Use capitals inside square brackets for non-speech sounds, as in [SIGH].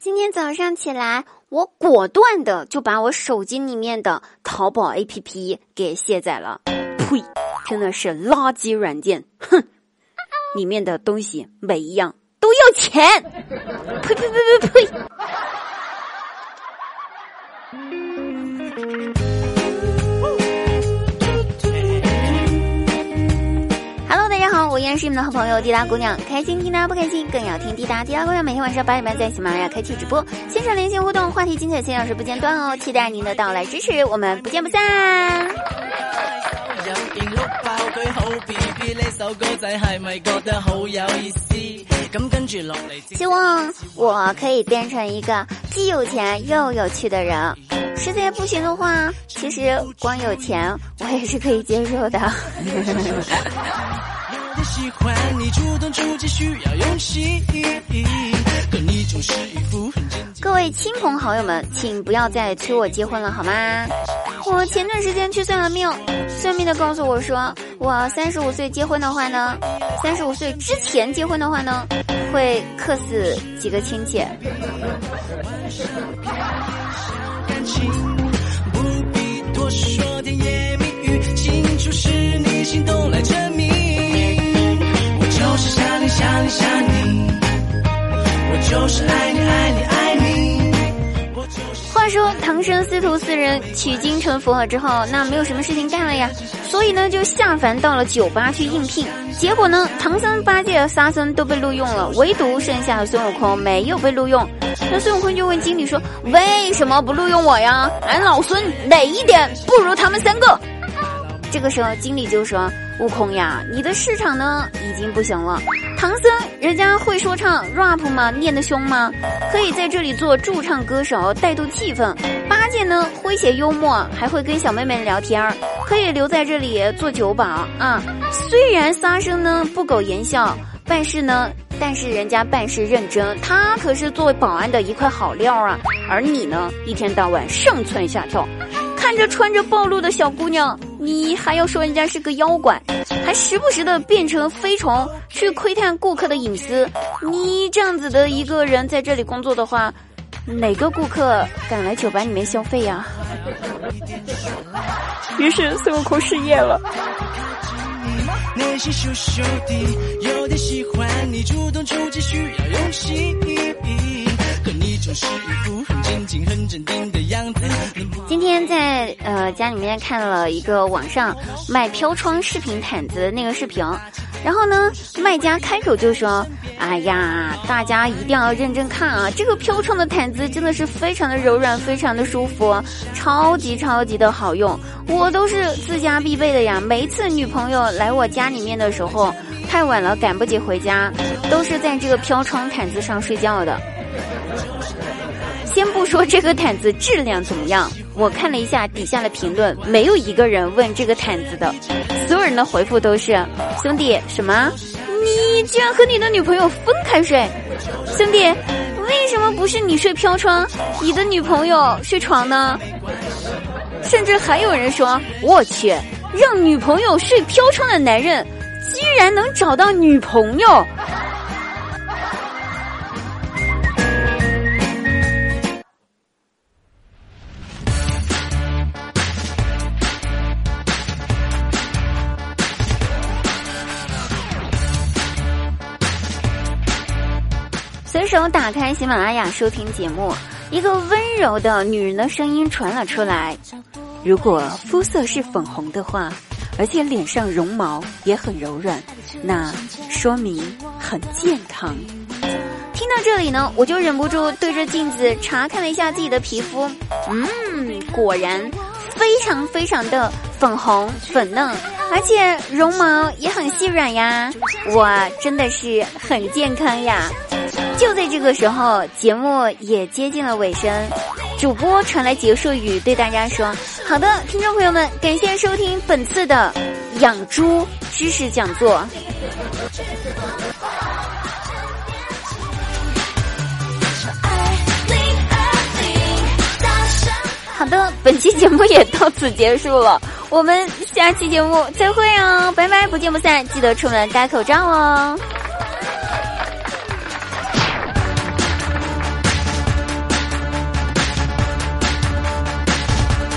今天早上起来，我果断的就把我手机里面的淘宝 APP 给卸载了。呸！真的是垃圾软件，哼！里面的东西每一样都要钱。呸呸呸呸呸！我依然是你们的好朋友滴答姑娘，开心听答不开心更要听滴答。滴答姑娘每天晚上八点半在喜马拉雅开启直播，线上连线互动，话题精彩，千小时不间断哦！期待您的到来支持，我们不见不散。希望我可以变成一个既有钱又有趣的人，实在不行的话，其实光有钱我也是可以接受的。[LAUGHS] 喜欢你主动出击需要勇气，可你总是一副很各位亲朋好友们，请不要再催我结婚了好吗？我前段时间去算了命，算命的告诉我说，我三十五岁结婚的话呢，三十五岁之前结婚的话呢，会克死几个亲戚。不必多说想你想你，我就是爱你爱你爱你。话说唐僧师徒四人取经成佛了之后，那没有什么事情干了呀，所以呢就下凡到了酒吧去应聘。结果呢，唐僧、八戒、沙僧都被录用了，唯独剩下的孙悟空没有被录用。那孙悟空就问经理说：“为什么不录用我呀？俺老孙哪一点不如他们三个？” [LAUGHS] 这个时候经理就说。悟空呀，你的市场呢已经不行了。唐僧人家会说唱 rap 吗？念得凶吗？可以在这里做驻唱歌手，带动气氛。八戒呢诙谐幽默，还会跟小妹妹聊天儿，可以留在这里做酒保啊。虽然沙僧呢不苟言笑，办事呢，但是人家办事认真，他可是做保安的一块好料啊。而你呢，一天到晚上蹿下跳。看着穿着暴露的小姑娘，你还要说人家是个妖怪，还时不时的变成飞虫去窥探顾客的隐私。你这样子的一个人在这里工作的话，哪个顾客敢来酒吧里面消费呀？于是孙悟空失业了。[LAUGHS] [LAUGHS] 今呃家里面看了一个网上卖飘窗视频毯子的那个视频，然后呢，卖家开口就说：“哎呀，大家一定要认真看啊！这个飘窗的毯子真的是非常的柔软，非常的舒服，超级超级的好用，我都是自家必备的呀。每一次女朋友来我家里面的时候，太晚了赶不及回家，都是在这个飘窗毯子上睡觉的。”先不说这个毯子质量怎么样，我看了一下底下的评论，没有一个人问这个毯子的，所有人的回复都是：兄弟，什么？你居然和你的女朋友分开睡？兄弟，为什么不是你睡飘窗，你的女朋友睡床呢？甚至还有人说：我去，让女朋友睡飘窗的男人，居然能找到女朋友。随手打开喜马拉雅收听节目，一个温柔的女人的声音传了出来。如果肤色是粉红的话，而且脸上绒毛也很柔软，那说明很健康。听到这里呢，我就忍不住对着镜子查看了一下自己的皮肤，嗯，果然非常非常的粉红粉嫩，而且绒毛也很细软呀，我真的是很健康呀。就在这个时候，节目也接近了尾声，主播传来结束语，对大家说：“好的，听众朋友们，感谢收听本次的养猪知识讲座。”好的，本期节目也到此结束了，我们下期节目再会哦，拜拜，不见不散，记得出门戴口罩哦。